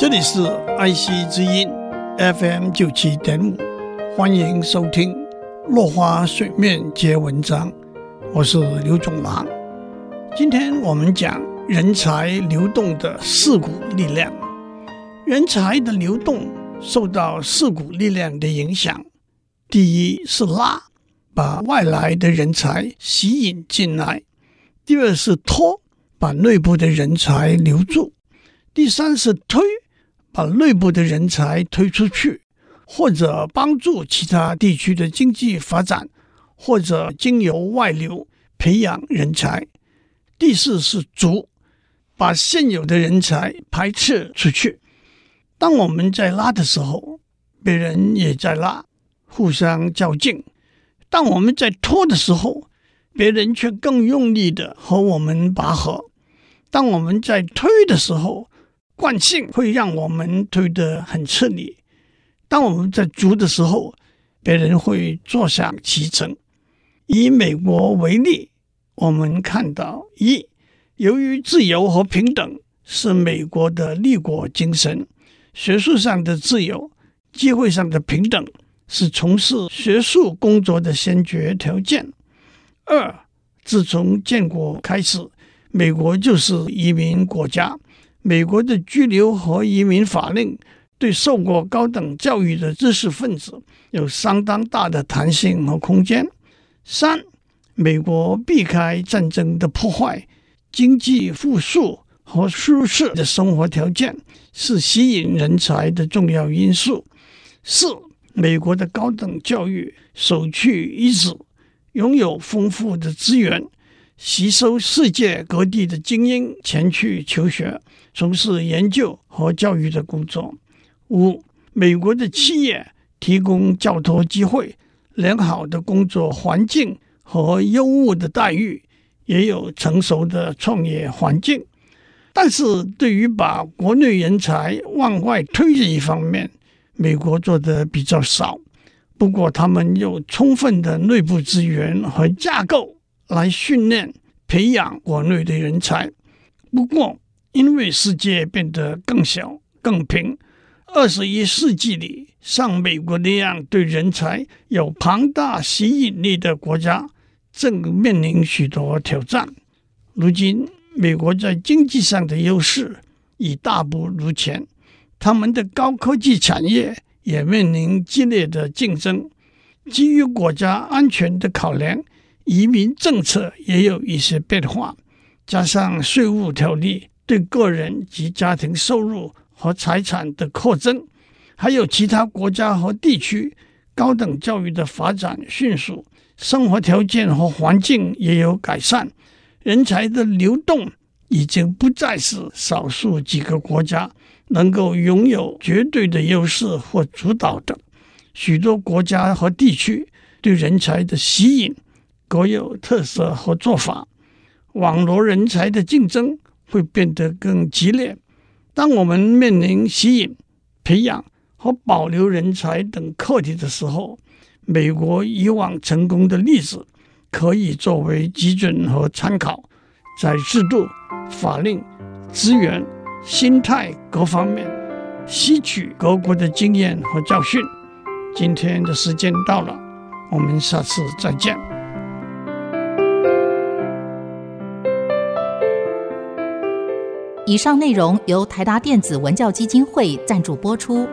这里是爱惜之音 FM 九七点五，欢迎收听《落花水面皆文章》，我是刘总郎。今天我们讲人才流动的四股力量。人才的流动受到四股力量的影响。第一是拉，把外来的人才吸引进来；第二是拖，把内部的人才留住；第三是推，把内部的人才推出去，或者帮助其他地区的经济发展，或者经由外流培养人才；第四是足，把现有的人才排斥出去。当我们在拉的时候，别人也在拉。互相较劲，当我们在拖的时候，别人却更用力的和我们拔河；当我们在推的时候，惯性会让我们推得很彻底；当我们在逐的时候，别人会坐享其成。以美国为例，我们看到一，由于自由和平等是美国的立国精神，学术上的自由，机会上的平等。是从事学术工作的先决条件。二，自从建国开始，美国就是移民国家。美国的居留和移民法令对受过高等教育的知识分子有相当大的弹性和空间。三，美国避开战争的破坏，经济复苏和舒适的生活条件是吸引人才的重要因素。四。美国的高等教育首屈一指，拥有丰富的资源，吸收世界各地的精英前去求学，从事研究和教育的工作。五，美国的企业提供较多机会、良好的工作环境和优渥的待遇，也有成熟的创业环境。但是对于把国内人才往外推这一方面，美国做的比较少，不过他们有充分的内部资源和架构来训练、培养国内的人才。不过，因为世界变得更小、更平，二十一世纪里，像美国那样对人才有庞大吸引力的国家，正面临许多挑战。如今，美国在经济上的优势已大不如前。他们的高科技产业也面临激烈的竞争，基于国家安全的考量，移民政策也有一些变化。加上税务条例对个人及家庭收入和财产的扩增，还有其他国家和地区高等教育的发展迅速，生活条件和环境也有改善，人才的流动已经不再是少数几个国家。能够拥有绝对的优势或主导的许多国家和地区，对人才的吸引各有特色和做法，网罗人才的竞争会变得更激烈。当我们面临吸引、培养和保留人才等课题的时候，美国以往成功的例子可以作为基准和参考，在制度、法令、资源。心态各方面，吸取各国的经验和教训。今天的时间到了，我们下次再见。以上内容由台达电子文教基金会赞助播出。